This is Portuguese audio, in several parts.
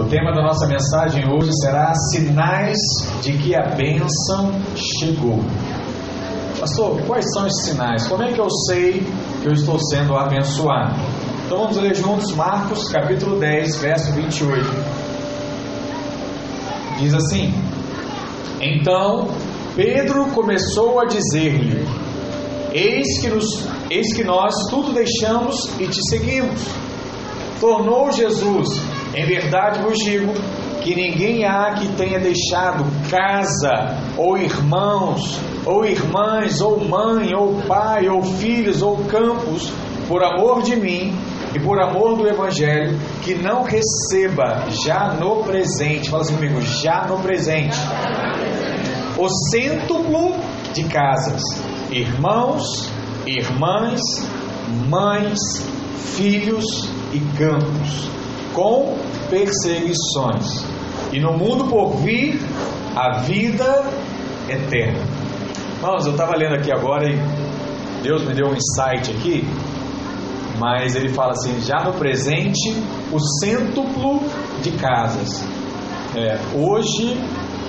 O tema da nossa mensagem hoje será Sinais de que a bênção chegou. Pastor, quais são esses sinais? Como é que eu sei que eu estou sendo abençoado? Então vamos ler juntos Marcos capítulo 10, verso 28. Diz assim: Então Pedro começou a dizer-lhe: Eis que, eis que nós tudo deixamos e te seguimos. Tornou Jesus: Em verdade vos digo que ninguém há que tenha deixado casa, ou irmãos, ou irmãs, ou mãe, ou pai, ou filhos, ou campos, por amor de mim e por amor do Evangelho, que não receba já no presente, fala assim comigo, já no presente, o cêntuplo de casas, irmãos, irmãs, mães, filhos e campos, com perseguições, e no mundo por vir a vida eterna. Irmãos, eu estava lendo aqui agora e Deus me deu um insight aqui, mas ele fala assim: já no presente, o cêntuplo de casas. É, hoje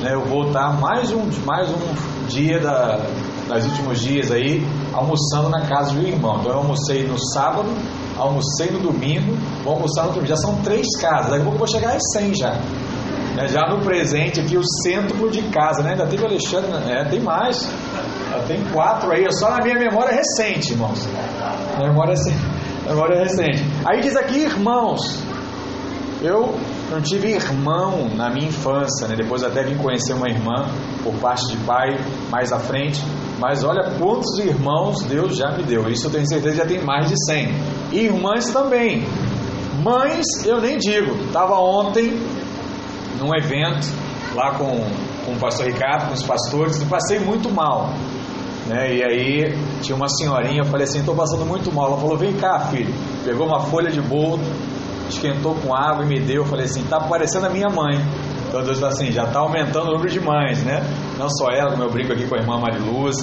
né, eu vou estar mais um, mais um dia da, das últimos dias aí almoçando na casa do irmão. Então eu almocei no sábado, almocei no domingo, vou almoçar no dia. Já são três casas, daqui a pouco vou chegar às 100 já. É, já no presente aqui, o cêntuplo de casa, né? Ainda teve o Alexandre, né? é, tem mais. Já tem quatro aí, só na minha memória recente, irmãos. Memória, memória recente. Aí diz aqui, irmãos. Eu não tive irmão na minha infância, né? Depois até vim conhecer uma irmã por parte de pai mais à frente. Mas olha quantos irmãos Deus já me deu. Isso eu tenho certeza já tem mais de 100. Irmãs também. Mães, eu nem digo. Estava ontem num evento lá com, com o pastor Ricardo, com os pastores, e passei muito mal. Né? E aí tinha uma senhorinha, eu falei assim, estou passando muito mal. Ela falou, vem cá, filho. Pegou uma folha de boldo, esquentou com água e me deu. Eu falei assim, tá parecendo a minha mãe. Então Deus falou assim, já está aumentando o número de mães, né? Não só ela, como eu brinco aqui com a irmã Mariluz,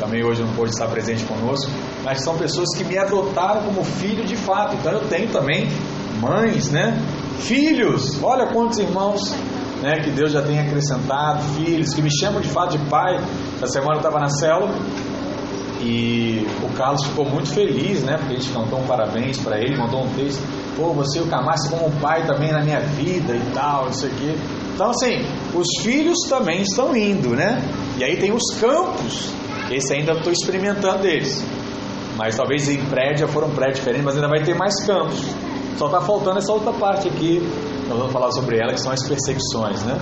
também hoje não pôde estar presente conosco, mas são pessoas que me adotaram como filho de fato. Então eu tenho também mães, né? Filhos, olha quantos irmãos né, que Deus já tem acrescentado, filhos, que me chamam de fato de pai. Essa semana eu estava na célula e o Carlos ficou muito feliz, né? Porque a gente cantou um parabéns para ele, mandou um texto. Pô, você e o Camacho como pai também na minha vida e tal, isso aqui. Então, assim, os filhos também estão indo, né? E aí tem os campos, esse ainda estou experimentando deles. Mas talvez em prédio, foram prédios diferentes, mas ainda vai ter mais campos. Só está faltando essa outra parte aqui, nós vamos falar sobre ela, que são as perseguições, né?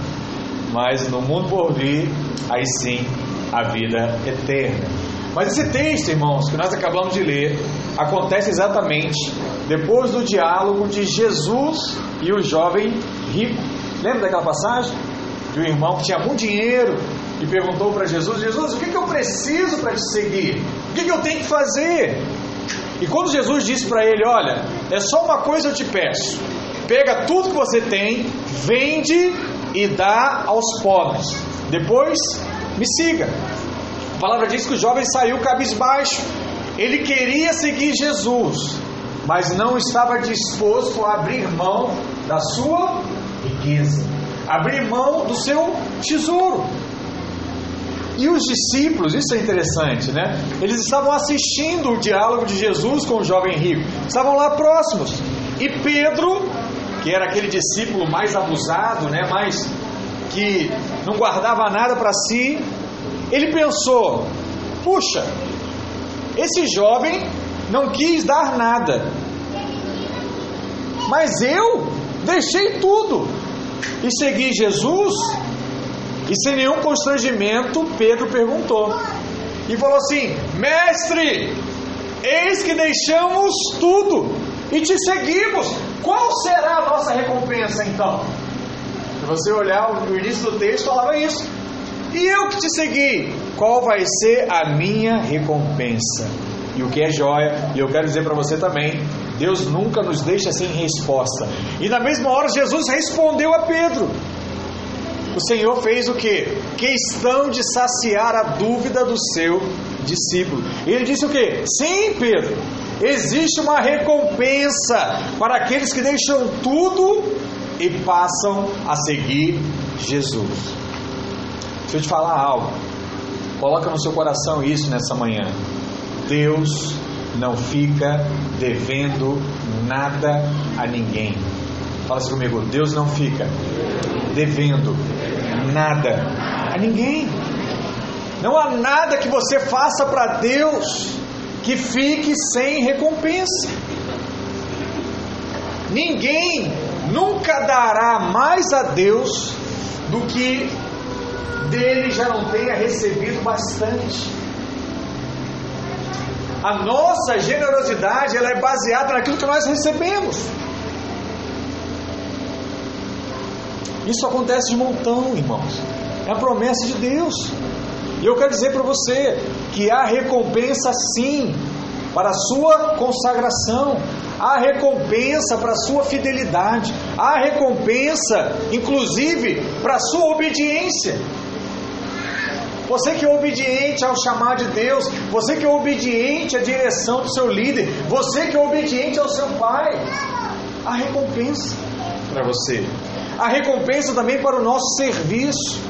Mas no mundo por vir, aí sim, a vida eterna. Mas esse texto, irmãos, que nós acabamos de ler, acontece exatamente depois do diálogo de Jesus e o jovem rico. Lembra daquela passagem? De um irmão que tinha muito dinheiro e perguntou para Jesus: Jesus, o que, que eu preciso para te seguir? O que, que eu tenho que fazer? E quando Jesus disse para ele: Olha, é só uma coisa eu te peço. Pega tudo que você tem, vende e dá aos pobres. Depois me siga. A palavra diz que o jovem saiu cabisbaixo. Ele queria seguir Jesus, mas não estava disposto a abrir mão da sua riqueza, abrir mão do seu tesouro. E os discípulos, isso é interessante, né? Eles estavam assistindo o diálogo de Jesus com o jovem rico, estavam lá próximos. E Pedro, que era aquele discípulo mais abusado, né? Mais que não guardava nada para si, ele pensou: puxa, esse jovem não quis dar nada, mas eu deixei tudo e segui Jesus. E sem nenhum constrangimento, Pedro perguntou e falou assim: Mestre, eis que deixamos tudo e te seguimos. Qual será a nossa recompensa então? Se você olhar o início do texto, falava isso. E eu que te segui, qual vai ser a minha recompensa? E o que é joia, e eu quero dizer para você também, Deus nunca nos deixa sem resposta. E na mesma hora Jesus respondeu a Pedro. O Senhor fez o que? Questão de saciar a dúvida do seu discípulo. Ele disse o que? Sim, Pedro, existe uma recompensa para aqueles que deixam tudo e passam a seguir Jesus. Deixa eu te falar algo. Coloca no seu coração isso nessa manhã. Deus não fica devendo nada a ninguém. Fala assim comigo, Deus não fica devendo nada a ninguém. Não há nada que você faça para Deus que fique sem recompensa. Ninguém nunca dará mais a Deus do que dele já não tenha recebido bastante. A nossa generosidade ela é baseada naquilo que nós recebemos. Isso acontece de montão, irmãos. É a promessa de Deus. E eu quero dizer para você que há recompensa sim para a sua consagração, há recompensa para a sua fidelidade, há recompensa, inclusive, para a sua obediência. Você que é obediente ao chamar de Deus, você que é obediente à direção do seu líder, você que é obediente ao seu pai, há recompensa para você. Há recompensa também para o nosso serviço.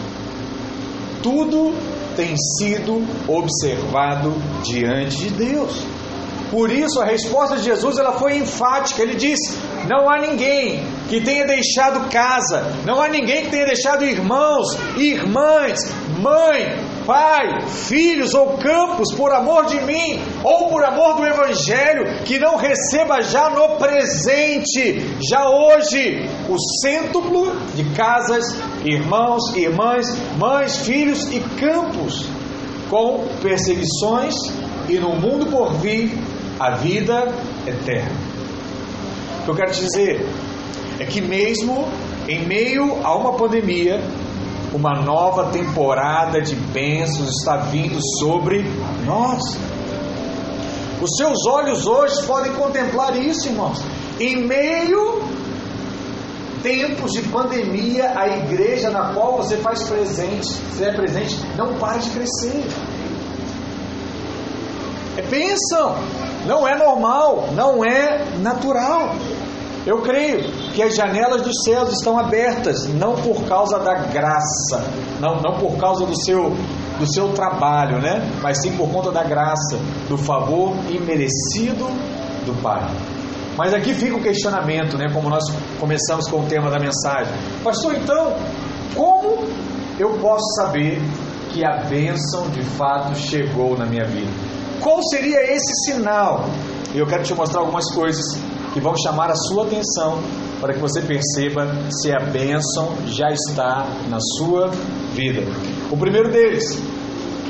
Tudo tem sido observado diante de Deus. Por isso a resposta de Jesus ela foi enfática. Ele disse: não há ninguém que tenha deixado casa, não há ninguém que tenha deixado irmãos, irmãs, mãe, pai, filhos ou campos por amor de mim ou por amor do Evangelho, que não receba já no presente, já hoje, o cêntuplo de casas, irmãos, irmãs, mães, filhos e campos, com perseguições e no mundo por vir a vida eterna. Eu quero te dizer é que, mesmo em meio a uma pandemia, uma nova temporada de bênçãos está vindo sobre nós. Os seus olhos hoje podem contemplar isso, irmãos. Em meio tempos de pandemia, a igreja na qual você faz presente, você é presente, não para de crescer. É bênção, não é normal, não é natural. Eu creio que as janelas dos céus estão abertas, não por causa da graça, não, não por causa do seu, do seu trabalho, né? mas sim por conta da graça, do favor imerecido do Pai. Mas aqui fica o questionamento, né? como nós começamos com o tema da mensagem. Pastor, então, como eu posso saber que a bênção de fato chegou na minha vida? Qual seria esse sinal? E eu quero te mostrar algumas coisas que vão chamar a sua atenção para que você perceba se a bênção já está na sua vida. O primeiro deles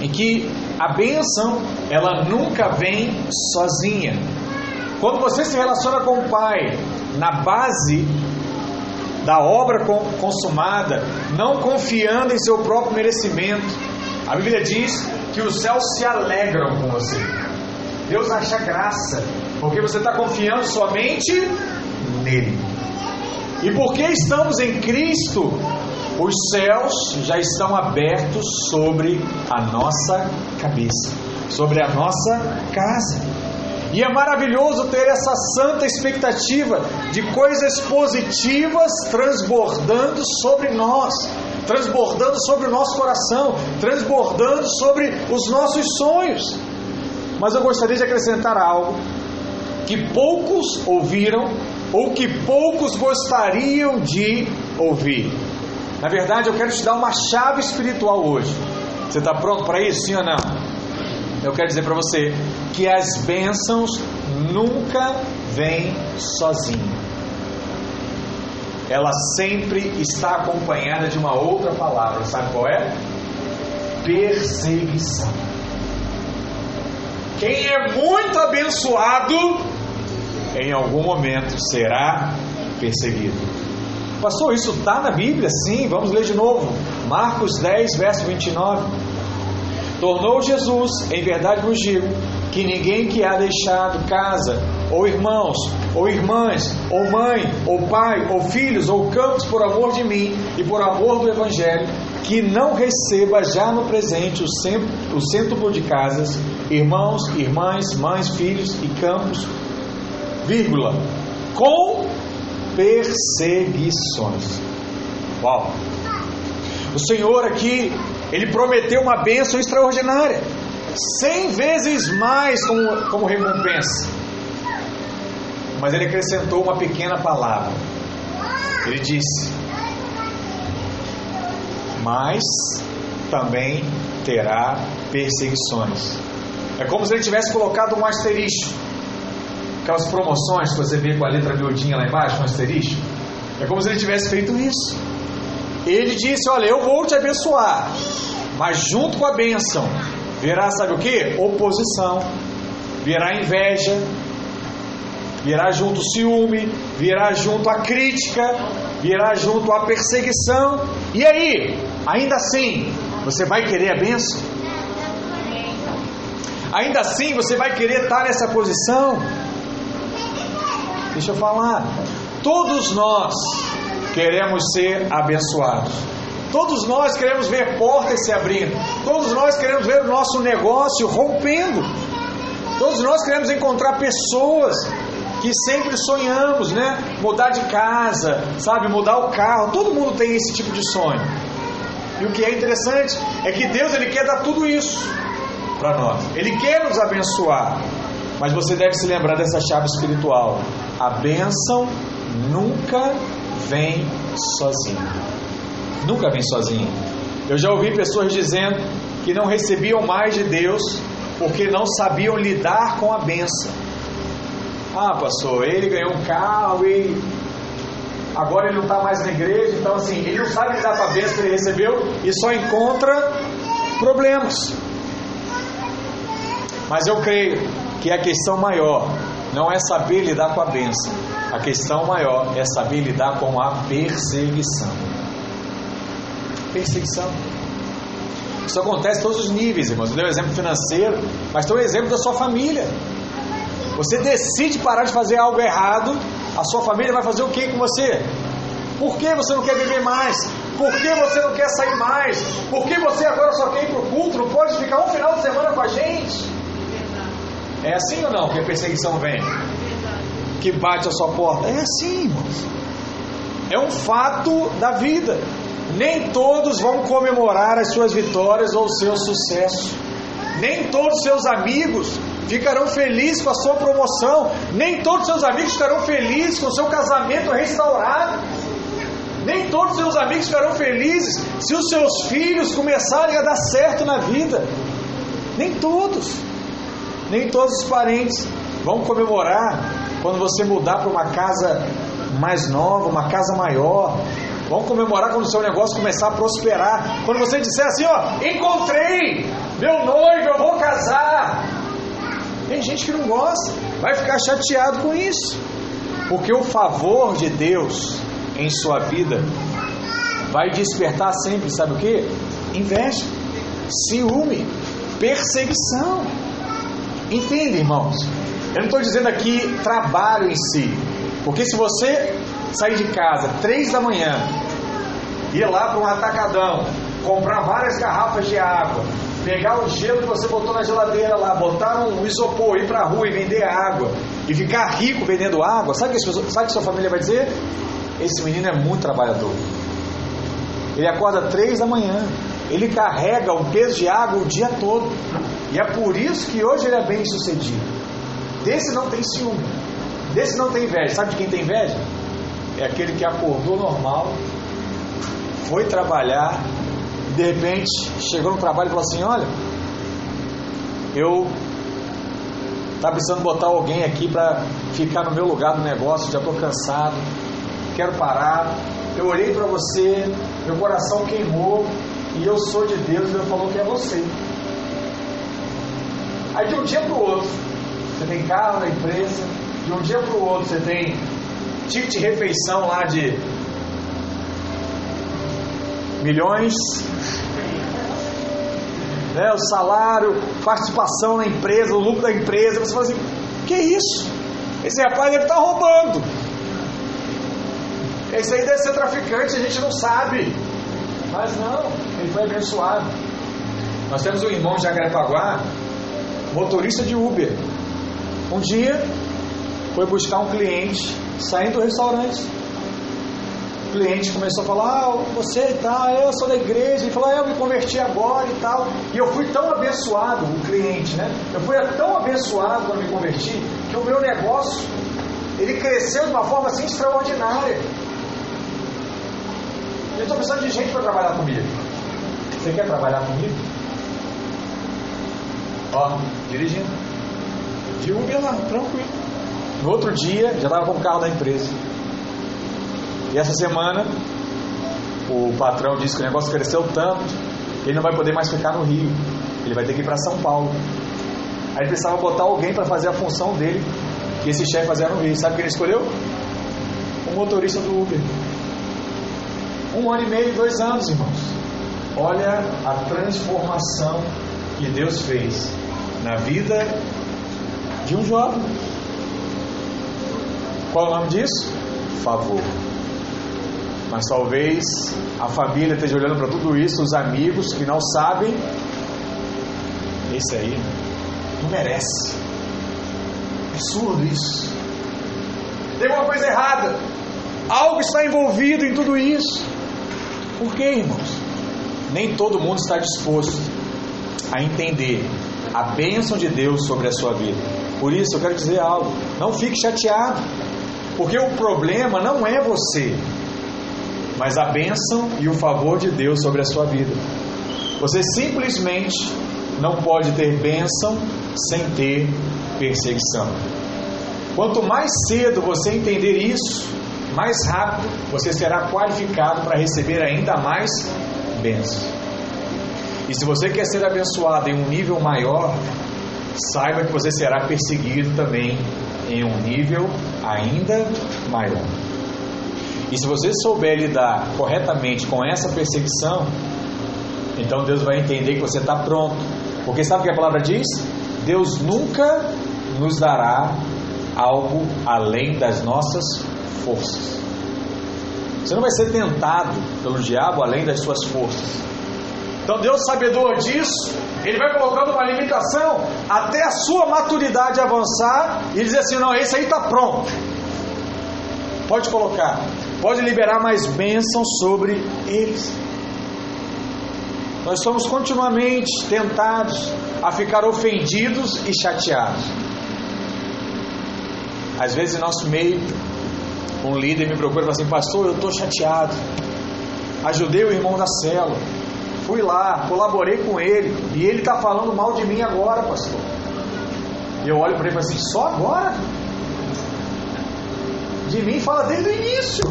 é que a bênção ela nunca vem sozinha. Quando você se relaciona com o Pai na base da obra consumada, não confiando em seu próprio merecimento, a Bíblia diz que os céus se alegram com você. Deus acha graça porque você está confiando somente nele. E porque estamos em Cristo, os céus já estão abertos sobre a nossa cabeça, sobre a nossa casa. E é maravilhoso ter essa santa expectativa de coisas positivas transbordando sobre nós, transbordando sobre o nosso coração, transbordando sobre os nossos sonhos. Mas eu gostaria de acrescentar algo que poucos ouviram ou que poucos gostariam de ouvir. Na verdade, eu quero te dar uma chave espiritual hoje. Você está pronto para isso, sim ou não? Eu quero dizer para você que as bênçãos nunca vêm sozinho. Ela sempre está acompanhada de uma outra palavra, sabe qual é? Perseguição. Quem é muito abençoado em algum momento será perseguido. Pastor, isso está na Bíblia? Sim, vamos ler de novo. Marcos 10, verso 29. Tornou Jesus, em verdade vos digo, que ninguém que há deixado casa, ou irmãos, ou irmãs, ou mãe, ou pai, ou filhos, ou campos por amor de mim e por amor do Evangelho, que não receba já no presente o, centro, de casas, irmãos, irmãs, mães, filhos e campos vírgula, com perseguições. Uau! O Senhor aqui, Ele prometeu uma bênção extraordinária, cem vezes mais como, como recompensa. Mas Ele acrescentou uma pequena palavra. Ele disse: Mas também terá perseguições. É como se ele tivesse colocado um asterisco. Aquelas promoções que você vê com a letra miudinha lá embaixo, um asterisco. É como se ele tivesse feito isso. Ele disse: Olha, eu vou te abençoar, mas junto com a bênção virá, sabe o que? Oposição, virá inveja, virá junto ciúme, virá junto a crítica, virá junto a perseguição. E aí, ainda assim, você vai querer a bênção? Ainda assim, você vai querer estar nessa posição? Deixa eu falar. Todos nós queremos ser abençoados. Todos nós queremos ver portas se abrindo. Todos nós queremos ver o nosso negócio rompendo. Todos nós queremos encontrar pessoas que sempre sonhamos, né? Mudar de casa, sabe? Mudar o carro. Todo mundo tem esse tipo de sonho. E o que é interessante é que Deus ele quer dar tudo isso para nós. Ele quer nos abençoar. Mas você deve se lembrar dessa chave espiritual. A bênção nunca vem sozinha. Nunca vem sozinha. Eu já ouvi pessoas dizendo que não recebiam mais de Deus porque não sabiam lidar com a bênção. Ah, pastor, ele ganhou um carro e agora ele não está mais na igreja, então assim, ele não sabe lidar com a bênção que ele recebeu e só encontra problemas. Mas eu creio que a questão maior não é saber lidar com a bênção, a questão maior é saber lidar com a perseguição. Perseguição. Isso acontece em todos os níveis, irmãos. Eu dei um exemplo financeiro, mas tem um exemplo da sua família. Você decide parar de fazer algo errado, a sua família vai fazer o que com você? Por que você não quer viver mais? Por que você não quer sair mais? Por que você agora só quer ir para o culto? Não pode ficar um final de semana com a gente? É assim ou não que a perseguição vem? Que bate a sua porta? É assim, irmãos. É um fato da vida. Nem todos vão comemorar as suas vitórias ou o seu sucesso. Nem todos os seus amigos ficarão felizes com a sua promoção. Nem todos os seus amigos ficarão felizes com o seu casamento restaurado. Nem todos os seus amigos ficarão felizes se os seus filhos começarem a dar certo na vida. Nem todos. Nem todos os parentes vão comemorar quando você mudar para uma casa mais nova, uma casa maior. Vão comemorar quando o seu negócio começar a prosperar. Quando você disser assim, ó, encontrei meu noivo, eu vou casar. Tem gente que não gosta, vai ficar chateado com isso. Porque o favor de Deus em sua vida vai despertar sempre, sabe o que? Inveja, ciúme, perseguição. Entende, irmãos? Eu não estou dizendo aqui trabalho em si. Porque se você sair de casa três da manhã, ir lá para um atacadão, comprar várias garrafas de água, pegar o gelo que você botou na geladeira lá, botar um isopor, ir para a rua e vender água, e ficar rico vendendo água, sabe o que, sabe que sua família vai dizer? Esse menino é muito trabalhador. Ele acorda três da manhã, ele carrega um peso de água o dia todo. E é por isso que hoje ele é bem sucedido. Desse não tem ciúme, desse não tem inveja. Sabe de quem tem inveja? É aquele que acordou normal, foi trabalhar, e de repente chegou no trabalho e falou assim: Olha, eu estava precisando botar alguém aqui para ficar no meu lugar do negócio, já estou cansado, quero parar. Eu olhei para você, meu coração queimou e eu sou de Deus Deus falou que é você. Aí de um dia para o outro, você tem carro na empresa, de um dia para o outro você tem ticket de refeição lá de milhões, né, o salário, participação na empresa, o lucro da empresa. Você fala assim: que isso? Esse rapaz deve estar tá roubando. Esse aí deve ser traficante, a gente não sabe. Mas não, ele foi abençoado. Nós temos um irmão de Jacarepaguá, motorista de Uber. Um dia foi buscar um cliente saindo do restaurante. o cliente começou a falar, ah, você tá, eu sou da igreja, ele falou, ah, eu me converti agora e tal. E eu fui tão abençoado, o cliente, né? Eu fui tão abençoado quando me converti, que o meu negócio, ele cresceu de uma forma assim extraordinária. Eu estou precisando de gente para trabalhar comigo. Você quer trabalhar comigo? Ó, dirigindo. De Uber lá, tranquilo. No outro dia, já estava com o carro da empresa. E essa semana, o patrão disse que o negócio cresceu tanto que ele não vai poder mais ficar no Rio. Ele vai ter que ir para São Paulo. Aí precisava botar alguém para fazer a função dele, que esse chefe fazia no Rio. Sabe quem ele escolheu? O motorista do Uber. Um ano e meio, dois anos, irmãos. Olha a transformação que Deus fez na vida de um jovem. Qual é o nome disso? Favor. Mas talvez a família esteja olhando para tudo isso, os amigos que não sabem, esse aí não merece. É absurdo isso. Tem uma coisa errada. Algo está envolvido em tudo isso. Por quê, irmãos? Nem todo mundo está disposto a entender a bênção de Deus sobre a sua vida. Por isso eu quero dizer algo. Não fique chateado. Porque o problema não é você mas a bênção e o favor de Deus sobre a sua vida. Você simplesmente não pode ter bênção sem ter perseguição. Quanto mais cedo você entender isso, mais rápido você será qualificado para receber ainda mais bênção. E se você quer ser abençoado em um nível maior, saiba que você será perseguido também em um nível ainda maior. E se você souber lidar corretamente com essa perseguição, então Deus vai entender que você está pronto. Porque sabe o que a palavra diz? Deus nunca nos dará algo além das nossas forças. Você não vai ser tentado pelo diabo além das suas forças. Então Deus, sabedor disso, Ele vai colocando uma limitação até a sua maturidade avançar e dizer assim: não, esse aí está pronto. Pode colocar pode liberar mais bênção sobre eles. Nós somos continuamente tentados a ficar ofendidos e chateados. Às vezes, em nosso meio, um líder me procura e fala assim: Pastor, eu estou chateado. Ajudei o irmão da célula. Fui lá, colaborei com ele. E ele está falando mal de mim agora, pastor. E eu olho para ele e falo assim: Só agora? De mim fala desde o início.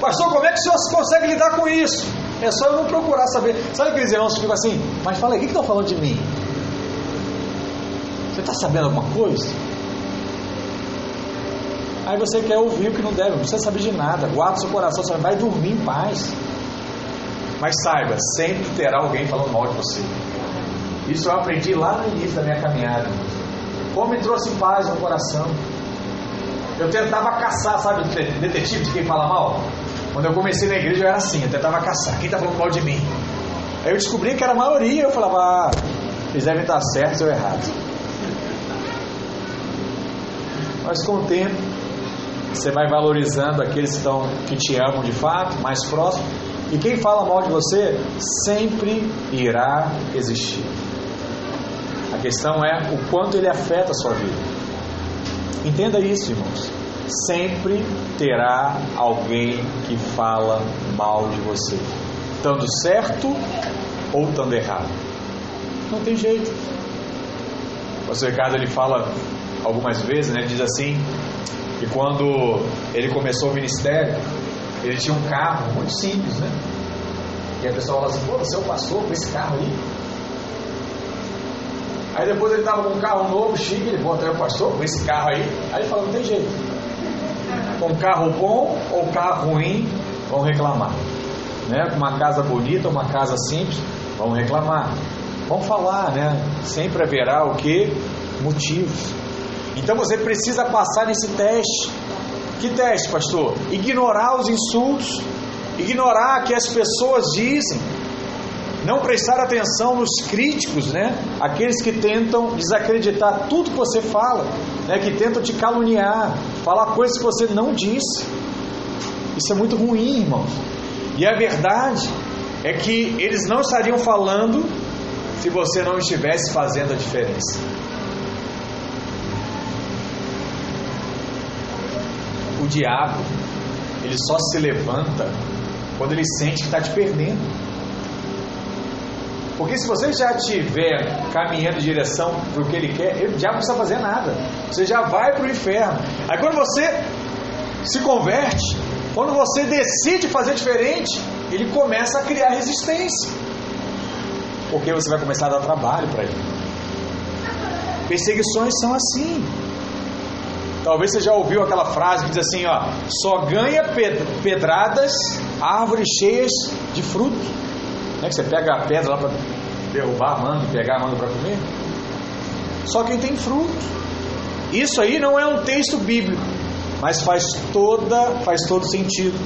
Pastor, como é que o senhor consegue lidar com isso? É só eu não procurar saber. Sabe aqueles irmãos que ficam assim? Mas fala aí, o que estão falando de mim? Você está sabendo alguma coisa? Aí você quer ouvir o que não deve, não precisa saber de nada. Guarda seu coração, você vai dormir em paz. Mas saiba, sempre terá alguém falando mal de você. Isso eu aprendi lá no início da minha caminhada. Como me trouxe paz no coração. Eu tentava caçar, sabe, detetive de quem fala mal? Quando eu comecei na igreja eu era assim, eu tentava caçar. Quem está falando mal de mim? Aí eu descobri que era a maioria, eu falava, ah, eles devem estar certos ou errados. Mas com o tempo, você vai valorizando aqueles que, estão, que te amam de fato, mais próximos. E quem fala mal de você sempre irá existir. A questão é o quanto ele afeta a sua vida. Entenda isso, irmãos sempre terá alguém que fala mal de você, estando certo ou estando errado. Não tem jeito. O pastor Ricardo ele fala algumas vezes, né, diz assim, que quando ele começou o ministério, ele tinha um carro muito simples, né? E a pessoa fala assim, pô, você é pastor com esse carro aí? Aí depois ele estava com um carro novo, chique, ele aí o pastor com esse carro aí. Aí ele fala, não tem jeito com carro bom ou carro ruim, vão reclamar. Né? Com uma casa bonita, uma casa simples, vão reclamar. Vão falar, né? Sempre haverá o que? Motivos. Então você precisa passar nesse teste. Que teste, pastor? Ignorar os insultos, ignorar o que as pessoas dizem, não prestar atenção nos críticos, né? Aqueles que tentam desacreditar tudo que você fala, né? Que tentam te caluniar, falar coisas que você não disse. Isso é muito ruim, irmãos. E a verdade é que eles não estariam falando se você não estivesse fazendo a diferença. O diabo, ele só se levanta quando ele sente que está te perdendo. Porque se você já estiver caminhando em direção para o que ele quer, ele já não precisa fazer nada. Você já vai para o inferno. Aí quando você se converte, quando você decide fazer diferente, ele começa a criar resistência. Porque você vai começar a dar trabalho para ele. Perseguições são assim. Talvez você já ouviu aquela frase que diz assim, ó, só ganha pedradas árvores cheias de fruto. Não é que você pega a pedra lá para derrubar, manda pegar, manda para comer? Só quem tem fruto. Isso aí não é um texto bíblico, mas faz toda, faz todo sentido.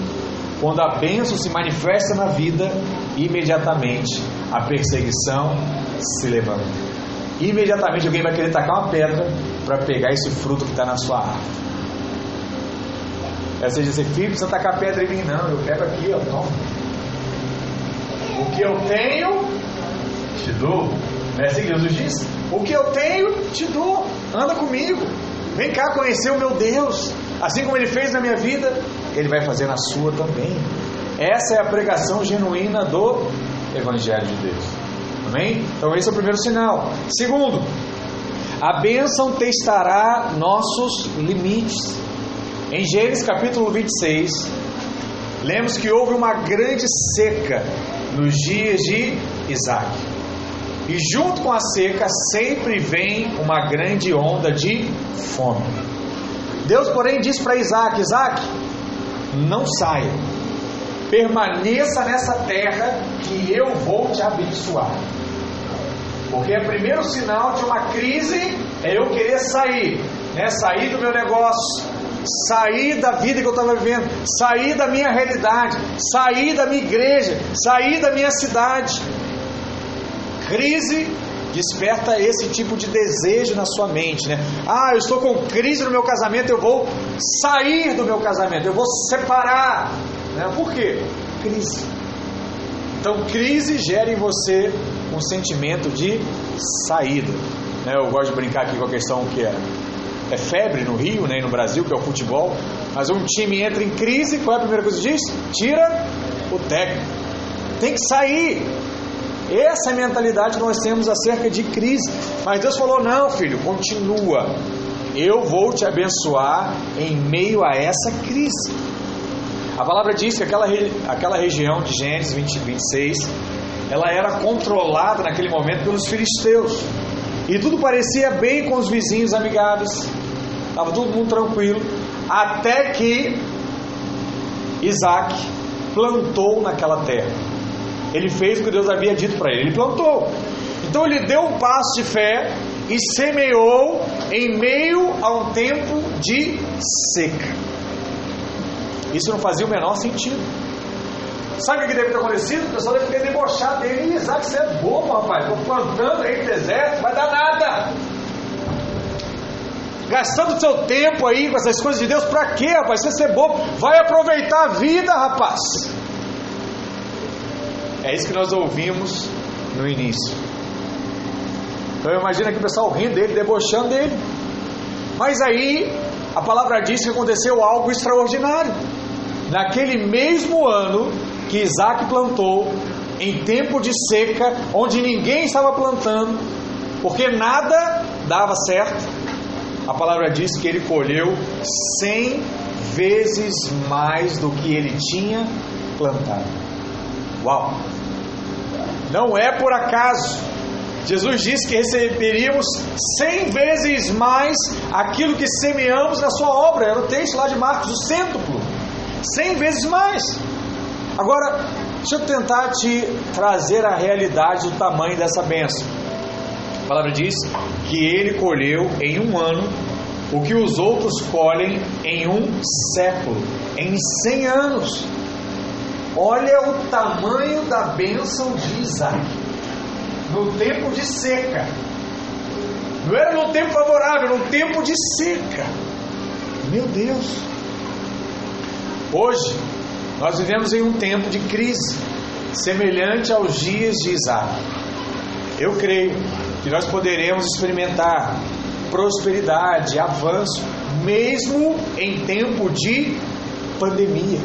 Quando a bênção se manifesta na vida, imediatamente a perseguição se levanta. Imediatamente alguém vai querer tacar uma pedra para pegar esse fruto que está na sua árvore. Aí você diz assim, filho, precisa tacar pedra em mim, não, eu pego aqui, ó, toma. O que eu tenho, te dou. Não é assim que Jesus diz? O que eu tenho, te dou. Anda comigo. Vem cá conhecer o meu Deus. Assim como ele fez na minha vida, ele vai fazer na sua também. Essa é a pregação genuína do Evangelho de Deus. Amém? Então esse é o primeiro sinal. Segundo, a bênção testará nossos limites. Em Gênesis capítulo 26, lemos que houve uma grande seca nos dias de Isaac. E junto com a seca sempre vem uma grande onda de fome. Deus, porém, disse para Isaac: Isaac, não saia, permaneça nessa terra que eu vou te abençoar. Porque o primeiro sinal de uma crise é eu querer sair, né? sair do meu negócio, sair da vida que eu estava vivendo, sair da minha realidade, sair da minha igreja, sair da minha cidade. Crise desperta esse tipo de desejo na sua mente, né? Ah, eu estou com crise no meu casamento, eu vou sair do meu casamento, eu vou separar. Né? Por quê? Crise. Então, crise gera em você um sentimento de saída. Né? Eu gosto de brincar aqui com a questão que é, é febre no Rio né, e no Brasil, que é o futebol. Mas um time entra em crise, qual é a primeira coisa que diz? Tira o técnico. Tem que sair. Essa é a mentalidade que nós temos acerca de crise. Mas Deus falou: não, filho, continua. Eu vou te abençoar em meio a essa crise. A palavra diz que aquela, aquela região de Gênesis 20, 26 ela era controlada naquele momento pelos filisteus. E tudo parecia bem com os vizinhos amigáveis. Estava todo mundo tranquilo. Até que Isaac plantou naquela terra. Ele fez o que Deus havia dito para ele. Ele plantou. Então ele deu um passo de fé e semeou em meio a um tempo de seca. Isso não fazia o menor sentido. Sabe o que deve ter acontecido? O pessoal deve ter debochado dele. Isaac, você é bobo, rapaz. Estou plantando aí no deserto, vai dar nada. Gastando seu tempo aí com essas coisas de Deus, para quê, rapaz? Você ser bobo, vai aproveitar a vida, rapaz. É isso que nós ouvimos no início. Então imagina que o pessoal rindo dele, debochando dele. Mas aí a palavra diz que aconteceu algo extraordinário. Naquele mesmo ano que Isaac plantou, em tempo de seca, onde ninguém estava plantando, porque nada dava certo, a palavra diz que ele colheu cem vezes mais do que ele tinha plantado. Uau! Não é por acaso. Jesus disse que receberíamos cem vezes mais aquilo que semeamos na sua obra. Era o texto lá de Marcos, o cêntuplo. Cem vezes mais. Agora, deixa eu tentar te trazer a realidade do tamanho dessa bênção. A palavra diz que ele colheu em um ano o que os outros colhem em um século, em cem anos. Olha o tamanho da bênção de Isaac. No tempo de seca. Não era no tempo favorável, no tempo de seca. Meu Deus. Hoje, Nós vivemos em um tempo de crise, semelhante aos dias de Isaac. Eu creio que nós poderemos experimentar prosperidade, avanço, mesmo em tempo de pandemia.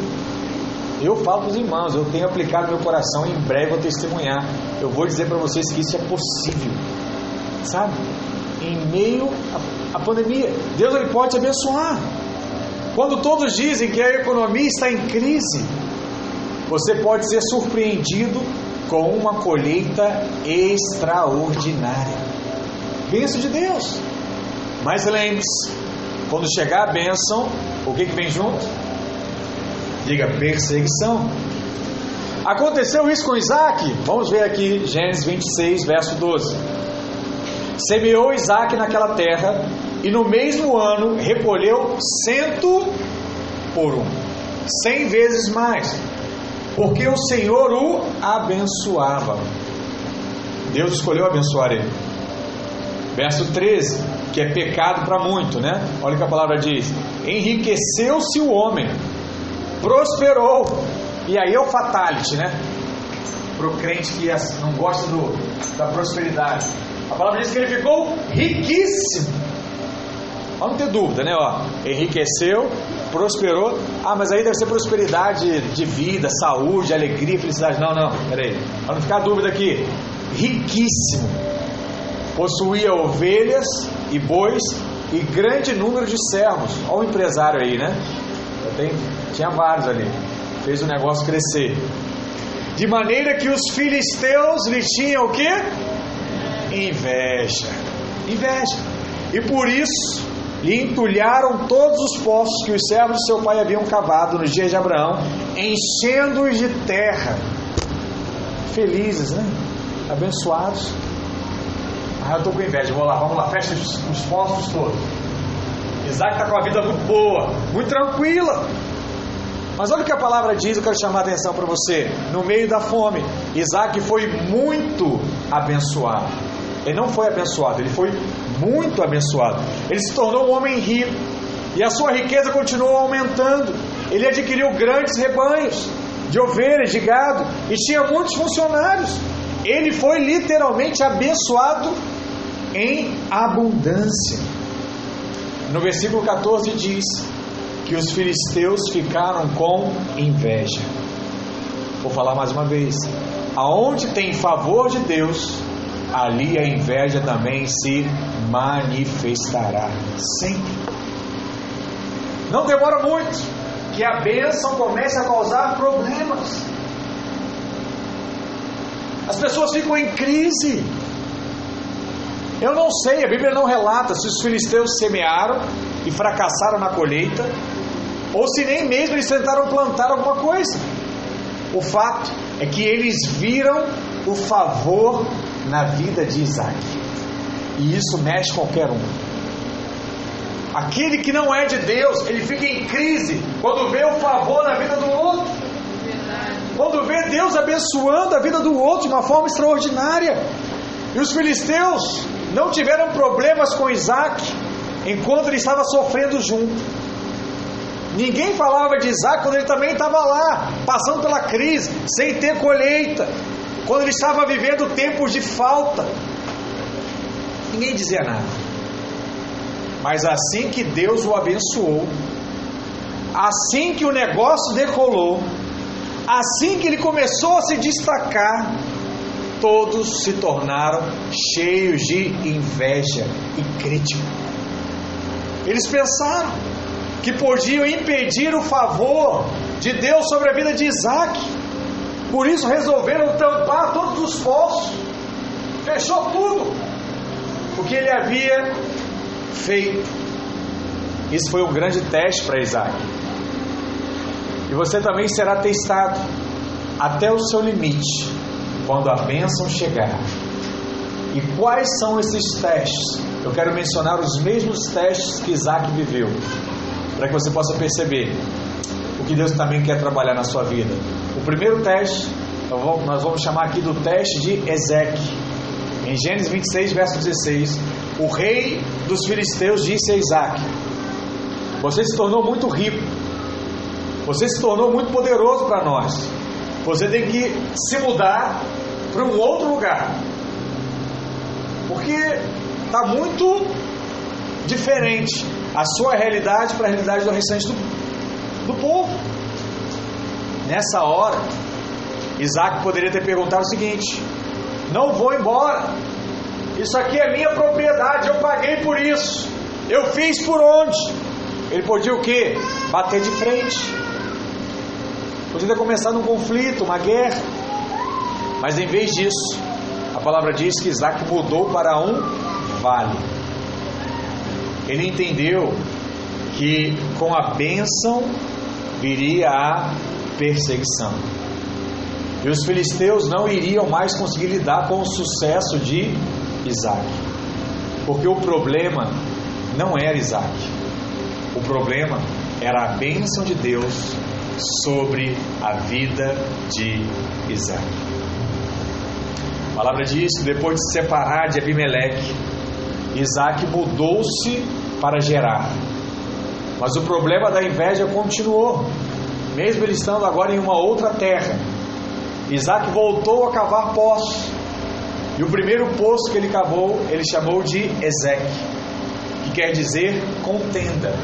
Eu falo para os irmãos, eu tenho aplicado meu coração, em breve vou testemunhar. Eu vou dizer para vocês que isso é possível, sabe? Em meio à pandemia, Deus ele pode te abençoar. Quando todos dizem que a economia está em crise, você pode ser surpreendido com uma colheita extraordinária. Bênção de Deus. Mas lembre-se, quando chegar a bênção, o que, que vem junto? Diga perseguição. Aconteceu isso com Isaac? Vamos ver aqui, Gênesis 26, verso 12. Semeou Isaac naquela terra e no mesmo ano recolheu cento por um, cem vezes mais, porque o Senhor o abençoava. Deus escolheu abençoar ele. Verso 13, que é pecado para muito, né? Olha o que a palavra diz: enriqueceu-se o homem, prosperou. E aí é o fatality, né? Para o crente que não gosta do, da prosperidade. A palavra diz que ele ficou riquíssimo. Para não ter dúvida, né? Ó, enriqueceu, prosperou. Ah, mas aí deve ser prosperidade de vida, saúde, alegria, felicidade. Não, não, peraí. Para não ficar dúvida aqui. Riquíssimo. Possuía ovelhas e bois e grande número de servos. Olha o empresário aí, né? Tenho, tinha vários ali. Fez o negócio crescer. De maneira que os filisteus lhe tinham o quê? Inveja. Inveja. E por isso lhe entulharam todos os poços que os servos de seu pai haviam cavado nos dias de Abraão, enchendo-os de terra. Felizes, né? Abençoados. Ah, eu estou com inveja, vou lá, vamos lá, fecha os, os poços todos. Isaac está com a vida muito boa, muito tranquila. Mas olha o que a palavra diz, eu quero chamar a atenção para você. No meio da fome, Isaac foi muito abençoado. Ele não foi abençoado, ele foi muito abençoado. Ele se tornou um homem rico e a sua riqueza continuou aumentando. Ele adquiriu grandes rebanhos de ovelhas, de gado e tinha muitos funcionários. Ele foi literalmente abençoado em abundância. No versículo 14 diz que os filisteus ficaram com inveja. Vou falar mais uma vez. Aonde tem favor de Deus, ali a inveja também se manifestará. Sempre. Não demora muito que a bênção comece a causar problemas. As pessoas ficam em crise. Eu não sei, a Bíblia não relata se os filisteus semearam e fracassaram na colheita, ou se nem mesmo eles tentaram plantar alguma coisa. O fato é que eles viram o favor na vida de Isaac. E isso mexe qualquer um. Aquele que não é de Deus, ele fica em crise quando vê o favor na vida do outro. Quando vê Deus abençoando a vida do outro de uma forma extraordinária. E os filisteus não tiveram problemas com Isaac enquanto ele estava sofrendo junto. Ninguém falava de Isaac quando ele também estava lá, passando pela crise, sem ter colheita, quando ele estava vivendo tempos de falta. Ninguém dizia nada. Mas assim que Deus o abençoou, assim que o negócio decolou, assim que ele começou a se destacar, todos se tornaram cheios de inveja e crítica. Eles pensaram que podiam impedir o favor de Deus sobre a vida de Isaac. Por isso resolveram tampar todos os poços. Fechou tudo. O que ele havia feito. Isso foi um grande teste para Isaac. E você também será testado até o seu limite quando a bênção chegar. E quais são esses testes? Eu quero mencionar os mesmos testes que Isaac viveu, para que você possa perceber o que Deus também quer trabalhar na sua vida. O primeiro teste, nós vamos chamar aqui do teste de Ezequiel. Em Gênesis 26, verso 16, o rei dos filisteus disse a Isaac: Você se tornou muito rico, Você se tornou muito poderoso para nós. Você tem que se mudar para um outro lugar. Porque está muito diferente a sua realidade para a realidade do restante do, do povo. Nessa hora, Isaac poderia ter perguntado o seguinte: Não vou embora. Isso aqui é minha propriedade, eu paguei por isso. Eu fiz por onde? Ele podia o quê? Bater de frente. Podia ter começado um conflito, uma guerra. Mas em vez disso, a palavra diz que Isaac mudou para um vale. Ele entendeu que com a bênção viria a perseguição. E os filisteus não iriam mais conseguir lidar com o sucesso de Isaac. Porque o problema não era Isaac. O problema era a bênção de Deus sobre a vida de Isaac. A palavra diz que depois de se separar de Abimeleque, Isaac mudou-se para Gerar. Mas o problema da inveja continuou, mesmo ele estando agora em uma outra terra. Isaac voltou a cavar poços. E o primeiro poço que ele cavou, ele chamou de Ezeque, que quer dizer contenda.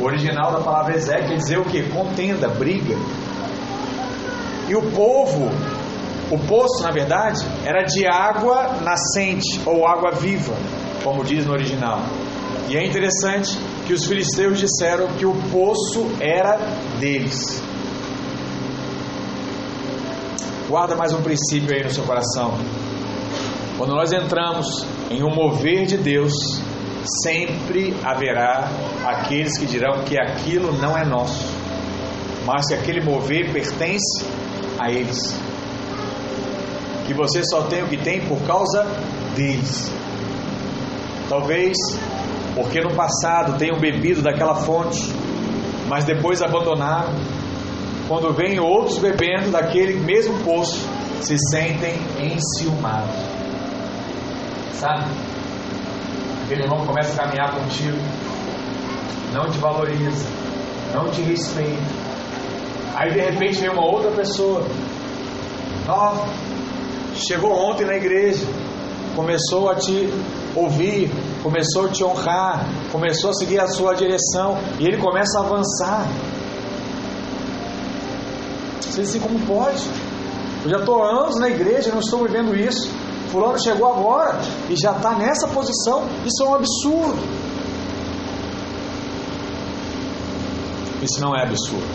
O original da palavra Ezeque quer dizer o que? Contenda, briga. E o povo, o poço, na verdade, era de água nascente ou água viva, como diz no original. E é interessante que os filisteus disseram que o poço era deles. Guarda mais um princípio aí no seu coração. Quando nós entramos em um mover de Deus, sempre haverá aqueles que dirão que aquilo não é nosso, mas que aquele mover pertence a eles. Que você só tem o que tem por causa deles. Talvez porque no passado tenham bebido daquela fonte, mas depois abandonaram. Quando vêm outros bebendo daquele mesmo poço, se sentem enciumados. Sabe? Aquele irmão começa a caminhar contigo, não te valoriza, não te respeita. Aí de repente vem uma outra pessoa, nova, chegou ontem na igreja, começou a te ouvir, começou a te honrar, começou a seguir a sua direção e ele começa a avançar. Você diz assim, como pode? Eu já estou anos na igreja, não estou vivendo isso. Fulano chegou agora e já está nessa posição. Isso é um absurdo. Isso não é absurdo.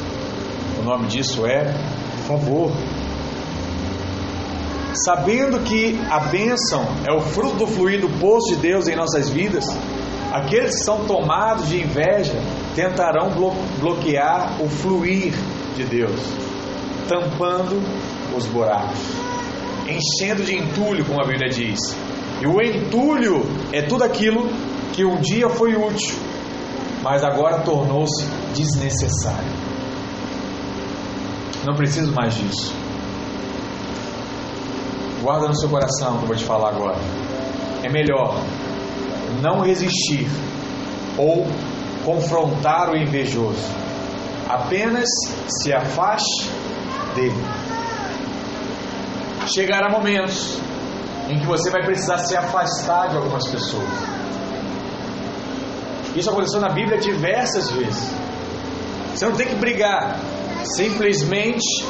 O nome disso é favor. Sabendo que a bênção é o fruto do fluir do poço de Deus em nossas vidas, aqueles que são tomados de inveja tentarão bloquear o fluir de Deus, tampando os buracos, enchendo de entulho, como a Bíblia diz. E o entulho é tudo aquilo que um dia foi útil, mas agora tornou-se desnecessário. Não preciso mais disso. Guarda no seu coração o que eu vou te falar agora. É melhor não resistir ou confrontar o invejoso. Apenas se afaste dele. Chegará momentos em que você vai precisar se afastar de algumas pessoas. Isso aconteceu na Bíblia diversas vezes. Você não tem que brigar, simplesmente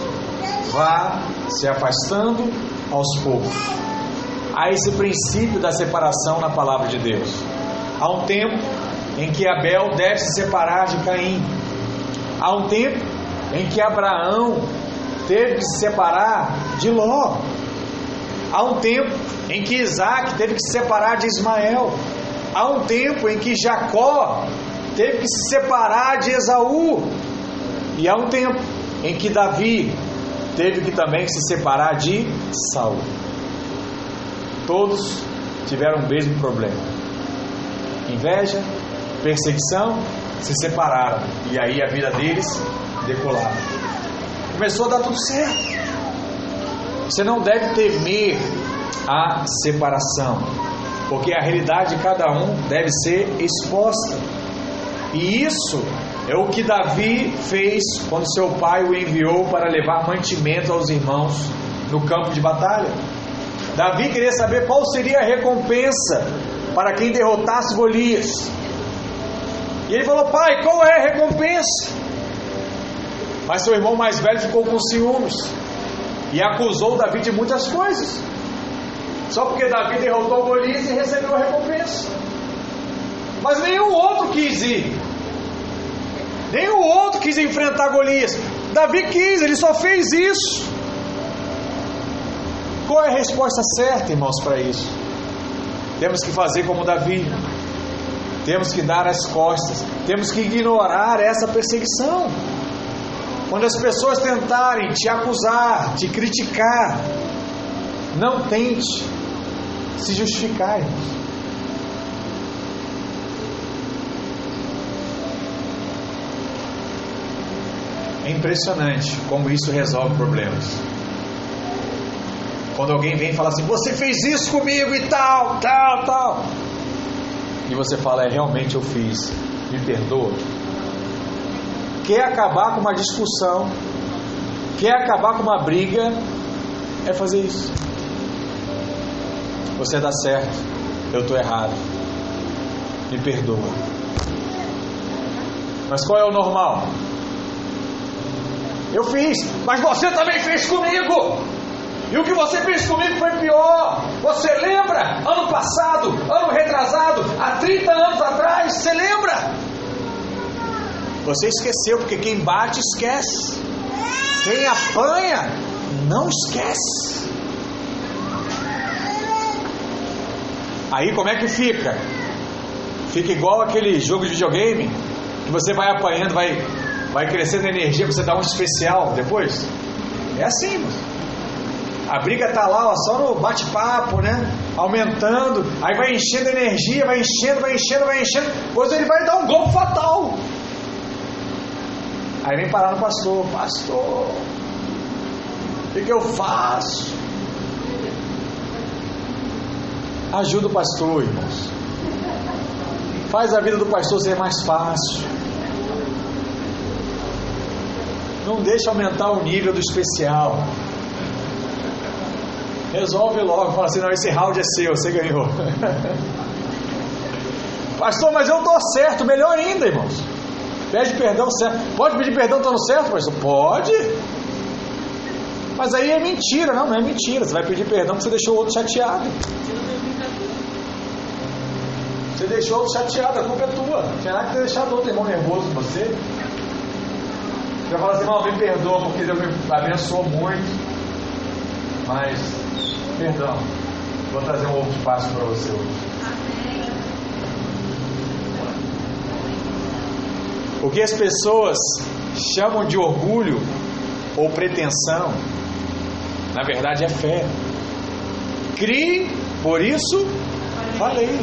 vá se afastando aos poucos. Há esse princípio da separação na palavra de Deus. Há um tempo em que Abel deve se separar de Caim. Há um tempo em que Abraão teve que se separar de Ló. Há um tempo em que Isaac teve que se separar de Ismael. Há um tempo em que Jacó teve que se separar de Esaú. E há um tempo em que Davi teve que também se separar de Saul. Todos tiveram o mesmo problema. Inveja, perseguição, se separaram. E aí a vida deles decolava. Começou a dar tudo certo. Você não deve temer a separação, porque a realidade de cada um deve ser exposta. E isso É o que Davi fez quando seu pai o enviou para levar mantimento aos irmãos no campo de batalha. Davi queria saber qual seria a recompensa para quem derrotasse Golias. E ele falou: Pai, qual é a recompensa? Mas seu irmão mais velho ficou com ciúmes e acusou Davi de muitas coisas. Só porque Davi derrotou Golias e recebeu a recompensa. Mas nenhum outro quis ir. Nenhum outro quis enfrentar Golias. Davi quis, ele só fez isso. Qual é a resposta certa, irmãos, para isso? Temos que fazer como Davi. Temos que dar as costas. Temos que ignorar essa perseguição. Quando as pessoas tentarem te acusar, te criticar, não tente se justificar, irmãos. É impressionante como isso resolve problemas. Quando alguém vem e fala assim, você fez isso comigo e tal, tal, tal. E você fala, é realmente eu fiz, me perdoa. Quer acabar com uma discussão, quer acabar com uma briga, é fazer isso. Você dá certo, eu estou errado. Me perdoa. Mas qual é o normal? Eu fiz, mas você também fez comigo. E o que você fez comigo foi pior. Você lembra? Ano passado, ano retrasado, há 30 anos atrás, você lembra? Você esqueceu, porque quem bate esquece. Quem apanha não esquece. Aí como é que fica? Fica igual aquele jogo de videogame que você vai apanhando, vai vai crescendo a energia, você dá um especial depois. É assim, mano. A briga tá lá, ó, só no bate-papo, né? Aumentando, aí vai enchendo energia, vai enchendo, vai enchendo, vai enchendo. Depois ele vai dar um golpe fatal. Aí vem parar no pastor, pastor, o que, que eu faço? Ajuda o pastor, irmãos. Faz a vida do pastor ser mais fácil. Não deixa aumentar o nível do especial. Resolve logo, fala assim, não, esse round é seu, você ganhou. pastor, mas eu estou certo, melhor ainda, irmãos. Pede perdão certo. Pode pedir perdão estando certo, pastor? Pode. Mas aí é mentira, não, não é mentira. Você vai pedir perdão porque você deixou o outro chateado. Você deixou o outro chateado, a culpa é tua. Nada que ter deixado outro irmão nervoso com você. Já fala assim, irmão, me perdoa porque Deus me abençoou muito. Mas, perdão, vou trazer um ovo de Páscoa para você hoje. O que as pessoas chamam de orgulho ou pretensão, na verdade é fé. Crie, por isso falei.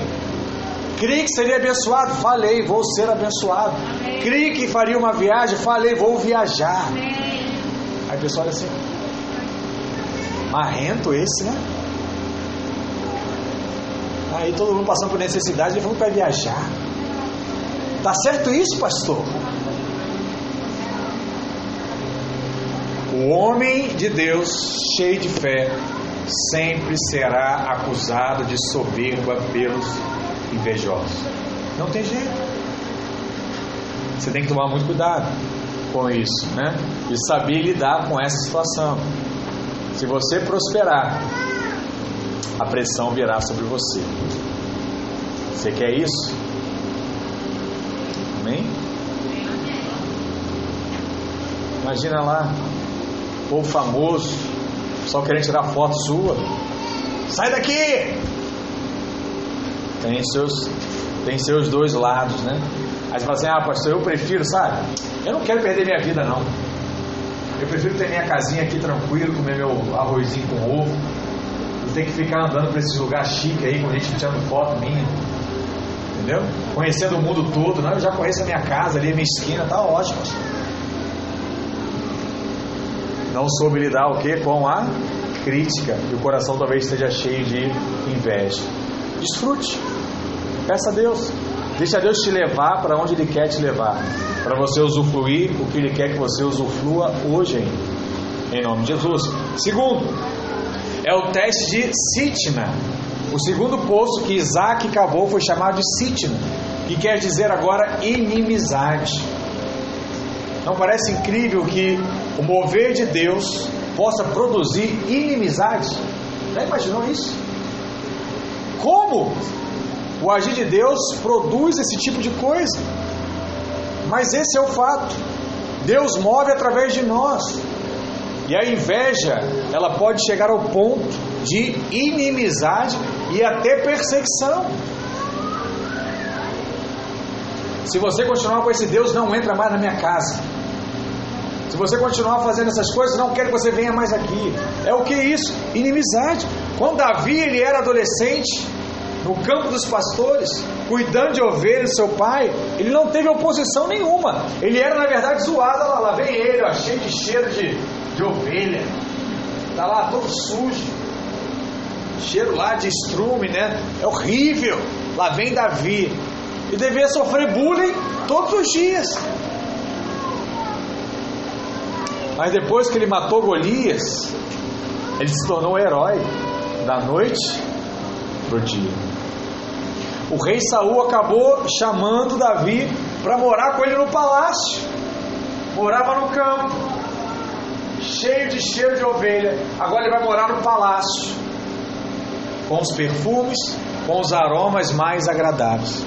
Crie que seria abençoado, falei, vou ser abençoado. Crie que faria uma viagem, falei, vou viajar. Aí o pessoal olha assim, marrento esse, né? Aí todo mundo passando por necessidade, ele falou para viajar. Tá certo isso, pastor? O homem de Deus, cheio de fé, sempre será acusado de soberba pelos invejosos. Não tem jeito. Você tem que tomar muito cuidado com isso, né? E saber lidar com essa situação. Se você prosperar, a pressão virá sobre você. Você quer isso? Amém? Imagina lá, povo famoso, só querendo tirar foto sua. Sai daqui! Tem seus, tem seus dois lados, né? Aí você fala assim, ah pastor, eu prefiro, sabe? Eu não quero perder minha vida não. Eu prefiro ter minha casinha aqui tranquilo, comer meu arrozinho com ovo. Não ter que ficar andando para esses lugares chiques aí, com gente tirando foto minha. Entendeu? Conhecendo o mundo todo, não, eu já conheço a minha casa ali, a minha esquina, tá ótimo. Não soube lidar o que? Com a crítica. E o coração talvez esteja cheio de inveja. Desfrute. Peça a Deus. Deixa Deus te levar para onde Ele quer te levar. para você usufruir o que Ele quer que você usufrua hoje ainda, em nome de Jesus. Segundo, é o teste de Sitna. O segundo poço que Isaac cavou foi chamado de Sitna, que quer dizer agora inimizade. Não parece incrível que o mover de Deus possa produzir inimizade? Já imaginou isso? Como o agir de Deus produz esse tipo de coisa? Mas esse é o fato. Deus move através de nós. E a inveja, ela pode chegar ao ponto de inimizade e até perseguição. Se você continuar com esse Deus, não entra mais na minha casa. Se você continuar fazendo essas coisas, não quero que você venha mais aqui. É o que é isso? Inimizade. Quando Davi ele era adolescente, no campo dos pastores, cuidando de ovelhas seu pai, ele não teve oposição nenhuma. Ele era, na verdade, zoado. Lá, lá vem ele, ó, cheio de cheiro de, de ovelha. Está lá todo sujo. Cheiro lá de estrume, né? É horrível. Lá vem Davi. E devia sofrer bullying todos os dias. Mas depois que ele matou Golias, ele se tornou herói da noite para o dia. O rei Saul acabou chamando Davi para morar com ele no palácio. Morava no campo, cheio de cheiro de ovelha. Agora ele vai morar no palácio, com os perfumes, com os aromas mais agradáveis.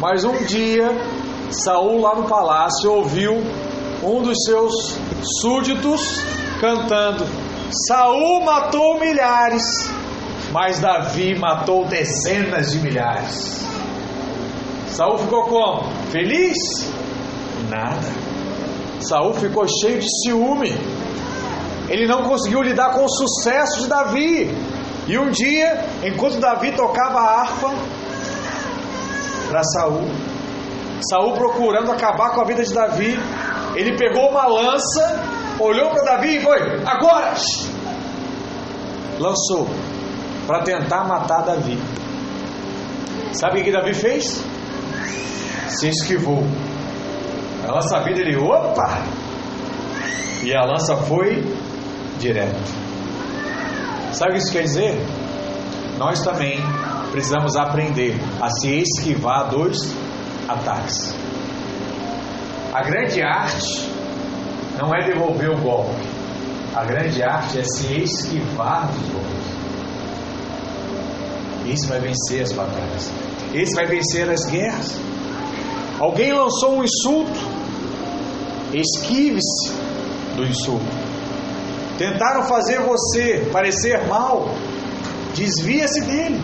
Mas um dia, Saul lá no palácio ouviu um dos seus súditos cantando: Saul matou milhares, mas Davi matou dezenas de milhares. Saul ficou como? Feliz? Nada. Saul ficou cheio de ciúme. Ele não conseguiu lidar com o sucesso de Davi. E um dia, enquanto Davi tocava a harpa para Saul, Saul procurando acabar com a vida de Davi, ele pegou uma lança, olhou para Davi e foi: agora! Lançou para tentar matar Davi. Sabe o que Davi fez? Se esquivou. A lança vida ele, opa! E a lança foi direto. Sabe o que isso quer dizer? Nós também precisamos aprender a se esquivar dos ataques. A grande arte não é devolver o golpe. A grande arte é se esquivar dos golpes. Esse vai vencer as batalhas. Esse vai vencer as guerras. Alguém lançou um insulto. Esquive-se do insulto. Tentaram fazer você parecer mal. Desvia-se dele.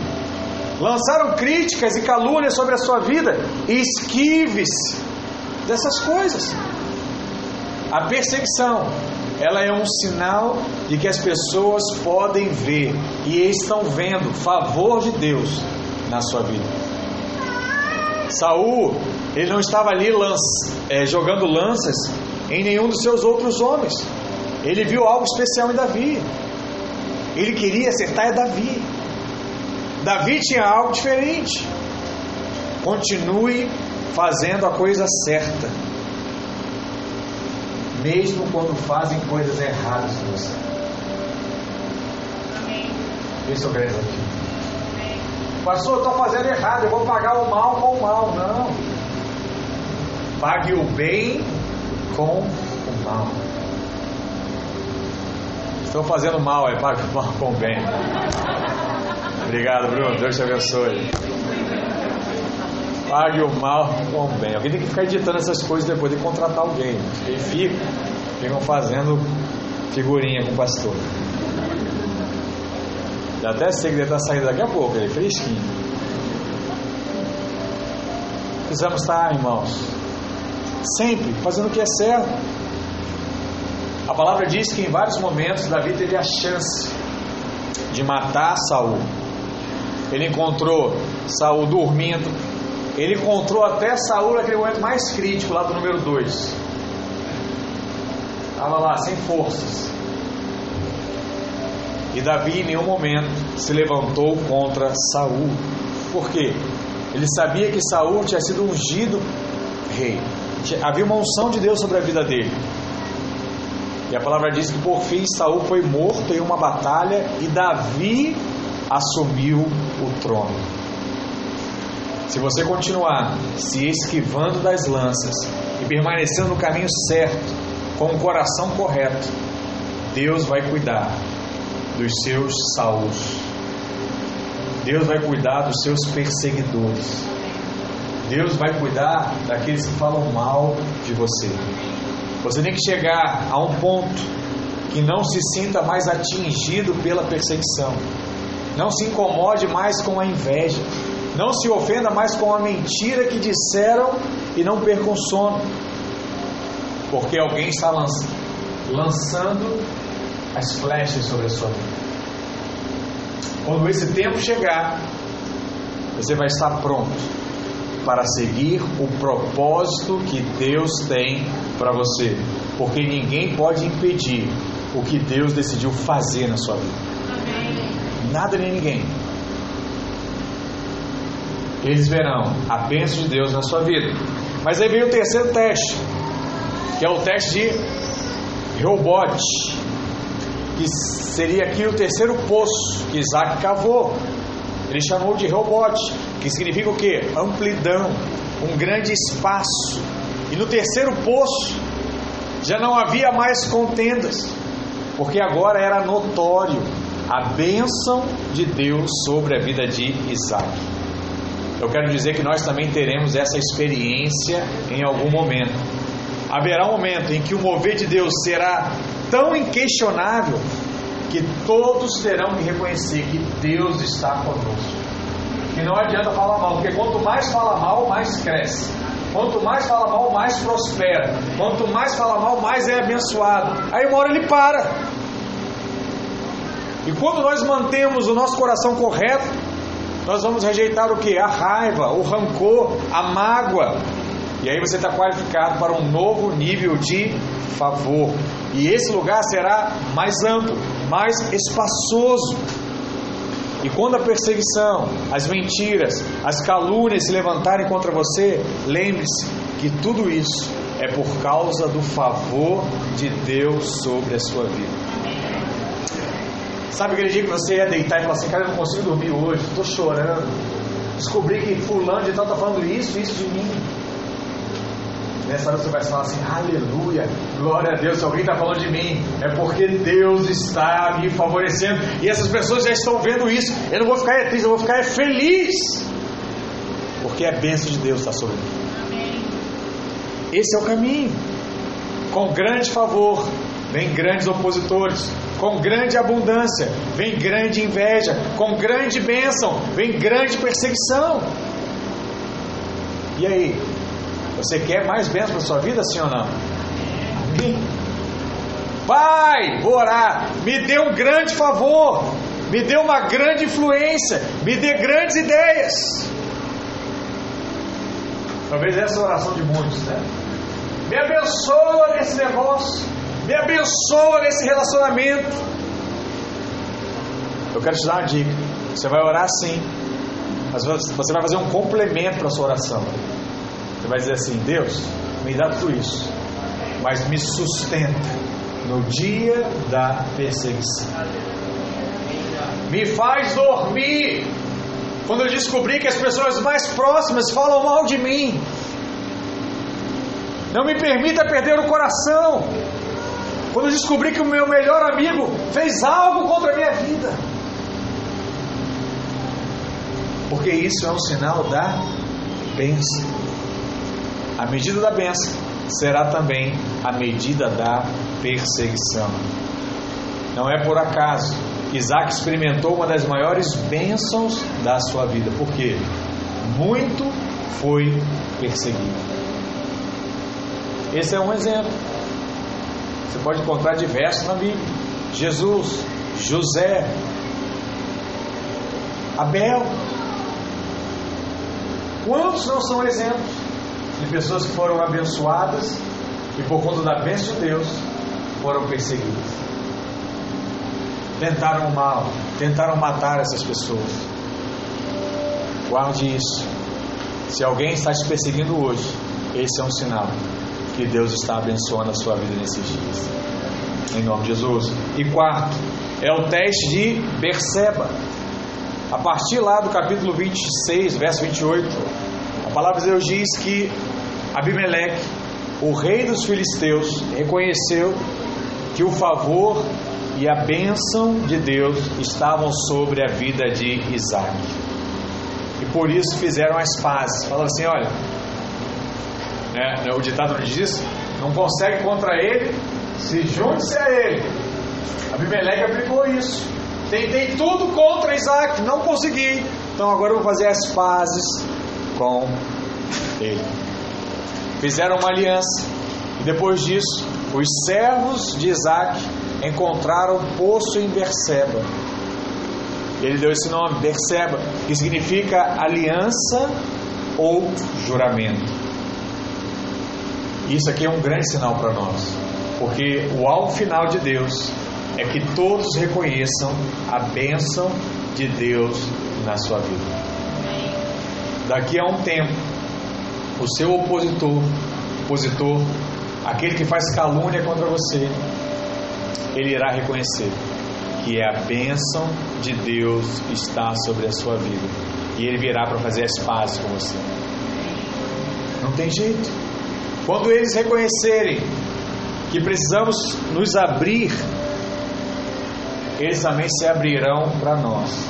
Lançaram críticas e calúnias sobre a sua vida. Esquive-se dessas coisas. A perseguição, ela é um sinal de que as pessoas podem ver e estão vendo favor de Deus na sua vida. Saul, ele não estava ali é, jogando lanças em nenhum dos seus outros homens. Ele viu algo especial em Davi. Ele queria acertar é Davi. Davi tinha algo diferente. Continue fazendo a coisa certa, mesmo quando fazem coisas erradas com você. Isso é aqui. Pastor, eu estou fazendo errado, eu vou pagar o mal com o mal. Não. Pague o bem com o mal. Estou fazendo mal, aí pague o mal com o bem. Obrigado, Bruno. Deus te abençoe. Pague o mal com o bem. Alguém tem que ficar editando essas coisas depois de contratar alguém. Quem fica, ficam fazendo figurinha com o pastor. Já até sei que ele está saindo daqui a pouco, ele é fresquinho. Precisamos estar, irmãos, sempre fazendo o que é certo. A palavra diz que em vários momentos Davi teve a chance de matar Saul. Ele encontrou Saul dormindo, ele encontrou até Saul naquele momento mais crítico, lá do número 2. Estava lá, sem forças. E Davi em nenhum momento se levantou contra Saul. Por quê? Ele sabia que Saul tinha sido ungido rei. havia uma unção de Deus sobre a vida dele. E a palavra diz que por fim Saul foi morto em uma batalha e Davi assumiu o trono. Se você continuar se esquivando das lanças e permanecendo no caminho certo, com o coração correto, Deus vai cuidar dos seus Saúls. Deus vai cuidar dos seus perseguidores. Deus vai cuidar daqueles que falam mal de você. Você tem que chegar a um ponto que não se sinta mais atingido pela perseguição. Não se incomode mais com a inveja. Não se ofenda mais com a mentira que disseram e não percam sono. Porque alguém está lançando as flechas sobre a sua vida. Quando esse tempo chegar, você vai estar pronto para seguir o propósito que Deus tem para você, porque ninguém pode impedir o que Deus decidiu fazer na sua vida. Nada nem ninguém. Eles verão a bênção de Deus na sua vida. Mas aí vem o terceiro teste, que é o teste de Reobote, que seria aqui o terceiro poço que Isaac cavou. Ele chamou de Reobote, que significa o que? Amplidão, um grande espaço. E no terceiro poço já não havia mais contendas, porque agora era notório a bênção de Deus sobre a vida de Isaac. Eu quero dizer que nós também teremos essa experiência em algum momento. Haverá um momento em que o mover de Deus será tão inquestionável que todos terão que reconhecer que Deus está conosco. Que não adianta falar mal, porque quanto mais fala mal, mais cresce. Quanto mais fala mal, mais prospera. Quanto mais fala mal, mais é abençoado. Aí uma hora ele para. E quando nós mantemos o nosso coração correto, nós vamos rejeitar o que? A raiva, o rancor, a mágoa. E aí você está qualificado para um novo nível de favor. E esse lugar será mais amplo, mais espaçoso. E quando a perseguição, as mentiras, as calúnias se levantarem contra você, lembre-se que tudo isso é por causa do favor de Deus sobre a sua vida. Sabe aquele dia que você ia deitar e falar assim, cara, eu não consigo dormir hoje, estou chorando. Descobri que fulano de tal está falando isso, isso de mim. Nessa hora você vai falar assim, aleluia, glória a Deus, se alguém está falando de mim, é porque Deus está me favorecendo. E essas pessoas já estão vendo isso. Eu não vou ficar triste, eu vou ficar feliz. Porque a bênção de Deus está sobre mim. Esse é o caminho. Com grande favor, vem grandes opositores. Com grande abundância, vem grande inveja. Com grande bênção, vem grande perseguição. E aí, você quer mais bênção para sua vida, sim ou não? Amém. Pai, vou orar. Me dê um grande favor. Me dê uma grande influência. Me dê grandes ideias. Talvez essa é a oração de muitos, né? Me abençoa nesse negócio. Me abençoa nesse relacionamento. Eu quero te dar uma dica. Você vai orar sim. Mas você vai fazer um complemento para sua oração. Você vai dizer assim: Deus, me dá tudo isso, mas me sustenta no dia da perseguição. Me faz dormir quando eu descobri que as pessoas mais próximas falam mal de mim. Não me permita perder o coração. Quando eu descobri que o meu melhor amigo fez algo contra a minha vida. Porque isso é um sinal da bênção. A medida da bênção será também a medida da perseguição. Não é por acaso Isaac experimentou uma das maiores bênçãos da sua vida, porque muito foi perseguido. Esse é um exemplo. Você pode encontrar diversos na Bíblia: Jesus, José, Abel. Quantos não são exemplos? de pessoas que foram abençoadas e por conta da bênção de Deus foram perseguidas. Tentaram o mal, tentaram matar essas pessoas. Guarde isso. Se alguém está te perseguindo hoje, esse é um sinal que Deus está abençoando a sua vida nesses dias. Em nome de Jesus. E quarto, é o teste de Berseba. A partir lá do capítulo 26, verso 28, a palavra de Deus diz que Abimeleque, o rei dos filisteus, reconheceu que o favor e a bênção de Deus estavam sobre a vida de Isaac. E por isso fizeram as pazes. Falaram assim: olha, né, o ditado diz não consegue contra ele, se junte-se a ele. Abimeleque aplicou isso. Tentei tudo contra Isaac, não consegui. Então agora eu vou fazer as pazes com ele. Fizeram uma aliança. E depois disso, os servos de Isaac encontraram um poço em Berseba. Ele deu esse nome, Berseba, que significa aliança ou juramento. Isso aqui é um grande sinal para nós, porque o alvo final de Deus é que todos reconheçam a bênção de Deus na sua vida. Daqui a um tempo, o seu opositor, opositor, aquele que faz calúnia contra você, ele irá reconhecer que é a bênção de Deus está sobre a sua vida. E ele virá para fazer as pazes com você. Não tem jeito. Quando eles reconhecerem que precisamos nos abrir, eles também se abrirão para nós.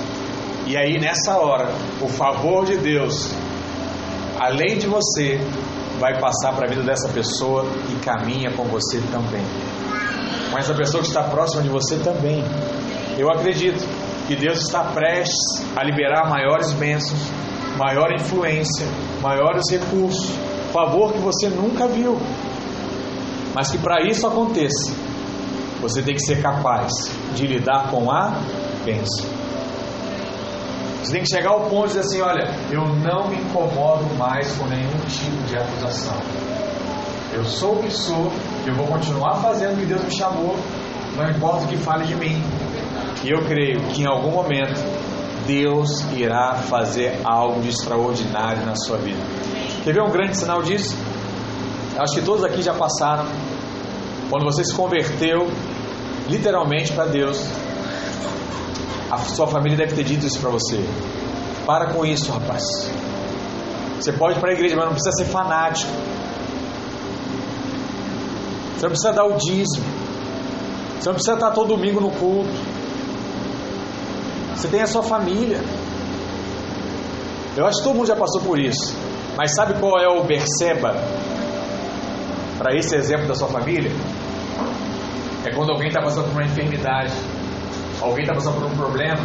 E aí, nessa hora, o favor de Deus, além de você, vai passar para a vida dessa pessoa e caminha com você também. Com essa pessoa que está próxima de você também. Eu acredito que Deus está prestes a liberar maiores bênçãos, maior influência, maiores recursos, favor que você nunca viu. Mas que para isso aconteça, você tem que ser capaz de lidar com a bênção. Você tem que chegar ao ponto de dizer assim: olha, eu não me incomodo mais com nenhum tipo de acusação. Eu sou o que sou, eu vou continuar fazendo o que Deus me chamou, não importa o que fale de mim. E eu creio que em algum momento Deus irá fazer algo de extraordinário na sua vida. Quer ver um grande sinal disso? Acho que todos aqui já passaram. Quando você se converteu literalmente para Deus, a sua família deve ter dito isso para você. Para com isso, rapaz. Você pode ir para a igreja, mas não precisa ser fanático. Você não precisa dar o dízimo. Você não precisa estar todo domingo no culto. Você tem a sua família. Eu acho que todo mundo já passou por isso. Mas sabe qual é o Berseba para esse exemplo da sua família? É quando alguém está passando por uma enfermidade, alguém está passando por um problema,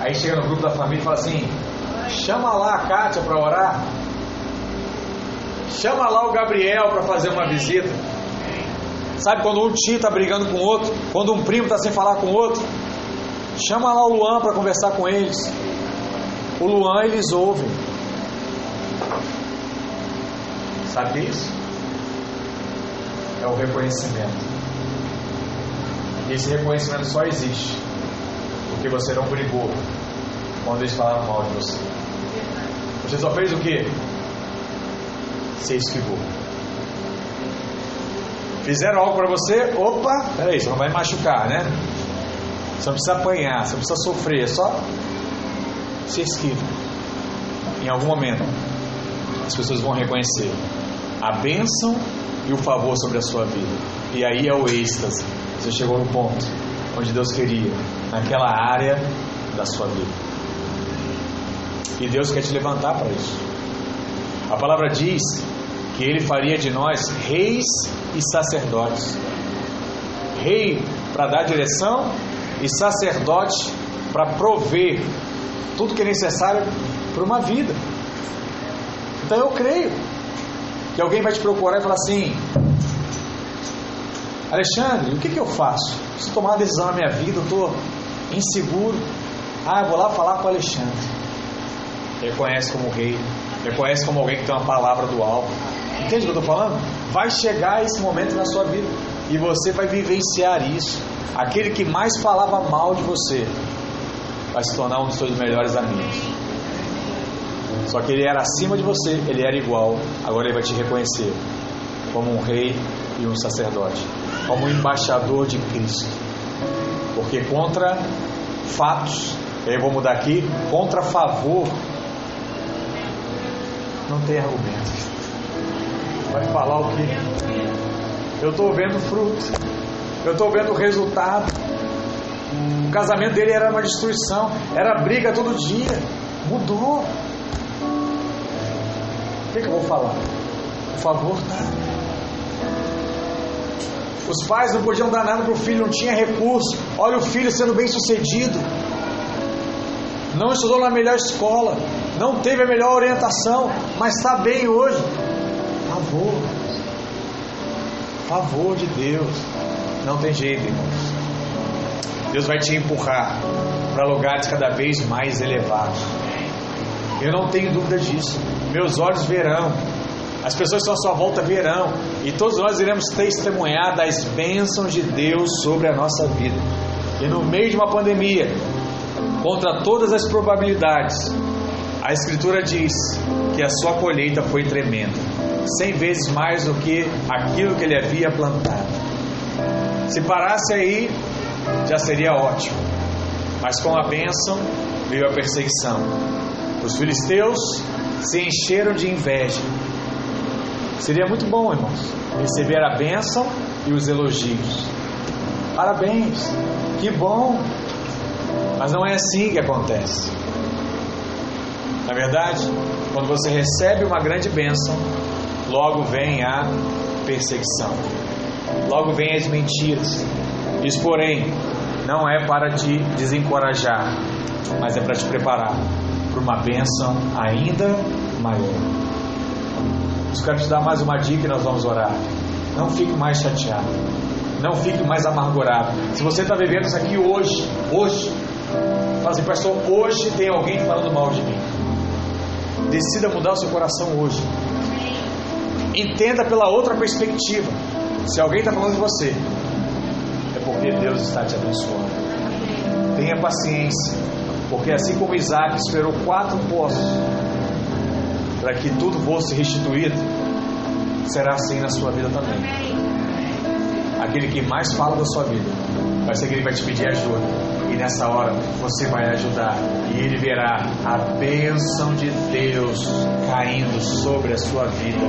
aí chega no grupo da família e fala assim: chama lá a Kátia para orar, chama lá o Gabriel para fazer uma visita. Sabe quando um tio está brigando com o outro, quando um primo está sem falar com o outro, chama lá o Luan para conversar com eles. O Luan eles ouvem. Sabe isso? É o reconhecimento. E esse reconhecimento só existe porque você não brigou quando eles falaram mal de você. Você só fez o quê? Você esquivou. Fizeram algo para você, opa, peraí, você não vai machucar, né? Você não precisa apanhar, você não precisa sofrer, é só se esquiva. Em algum momento, as pessoas vão reconhecer a bênção e o favor sobre a sua vida. E aí é o êxtase. Você chegou no ponto onde Deus queria, naquela área da sua vida. E Deus quer te levantar para isso. A palavra diz que Ele faria de nós reis e sacerdotes. Rei para dar direção e sacerdote para prover tudo que é necessário para uma vida. Então eu creio que alguém vai te procurar e falar assim: Alexandre, o que, que eu faço? Preciso tomar uma decisão na minha vida, eu estou inseguro. Ah, eu vou lá falar com o Alexandre. Reconhece como rei, reconhece como alguém que tem uma palavra do alto. Entende o que eu estou falando? Vai chegar esse momento na sua vida e você vai vivenciar isso. Aquele que mais falava mal de você vai se tornar um dos seus melhores amigos. Só que ele era acima de você, ele era igual. Agora ele vai te reconhecer como um rei e um sacerdote, como um embaixador de Cristo. Porque contra fatos, eu vou mudar aqui, contra favor, não tem argumento. Vai falar o que? Eu estou vendo fruto, eu estou vendo resultado. O casamento dele era uma destruição, era briga todo dia. Mudou. Que, que eu vou falar? Por favor, tá. Os pais não podiam dar nada para o filho, não tinha recurso. Olha o filho sendo bem sucedido. Não estudou na melhor escola, não teve a melhor orientação, mas está bem hoje. Favor. Favor de Deus. Não tem jeito, irmãos. Deus vai te empurrar para lugares cada vez mais elevados. Eu não tenho dúvida disso. Meus olhos verão. As pessoas que estão à sua volta verão. E todos nós iremos testemunhar das bênçãos de Deus sobre a nossa vida. E no meio de uma pandemia, contra todas as probabilidades, a Escritura diz que a sua colheita foi tremenda, cem vezes mais do que aquilo que ele havia plantado. Se parasse aí, já seria ótimo. Mas com a bênção veio a perseguição. Os filisteus se encheram de inveja. Seria muito bom, irmãos, receber a bênção e os elogios. Parabéns, que bom. Mas não é assim que acontece. Na verdade, quando você recebe uma grande bênção, logo vem a perseguição, logo vem as mentiras. Isso, porém, não é para te desencorajar, mas é para te preparar para uma bênção ainda maior. Eu quero te dar mais uma dica e nós vamos orar. Não fique mais chateado. Não fique mais amargurado. Se você está vivendo isso aqui hoje, hoje, fala assim, pastor, hoje tem alguém falando mal de mim. Decida mudar o seu coração hoje. Entenda pela outra perspectiva. Se alguém está falando de você, é porque Deus está te abençoando. Tenha paciência, porque assim como Isaac esperou quatro poços para que tudo fosse restituído, será assim na sua vida também. Aquele que mais fala da sua vida vai ser aquele que vai te pedir ajuda. E nessa hora você vai ajudar. E ele verá a bênção de Deus caindo sobre a sua vida.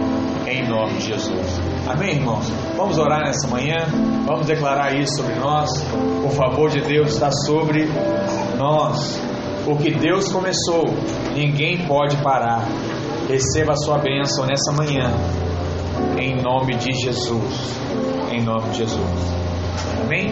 Em nome de Jesus. Amém, irmãos? Vamos orar nessa manhã. Vamos declarar isso sobre nós. O favor de Deus está sobre nós. O que Deus começou, ninguém pode parar. Receba a sua bênção nessa manhã. Em nome de Jesus. Em nome de Jesus. Amém?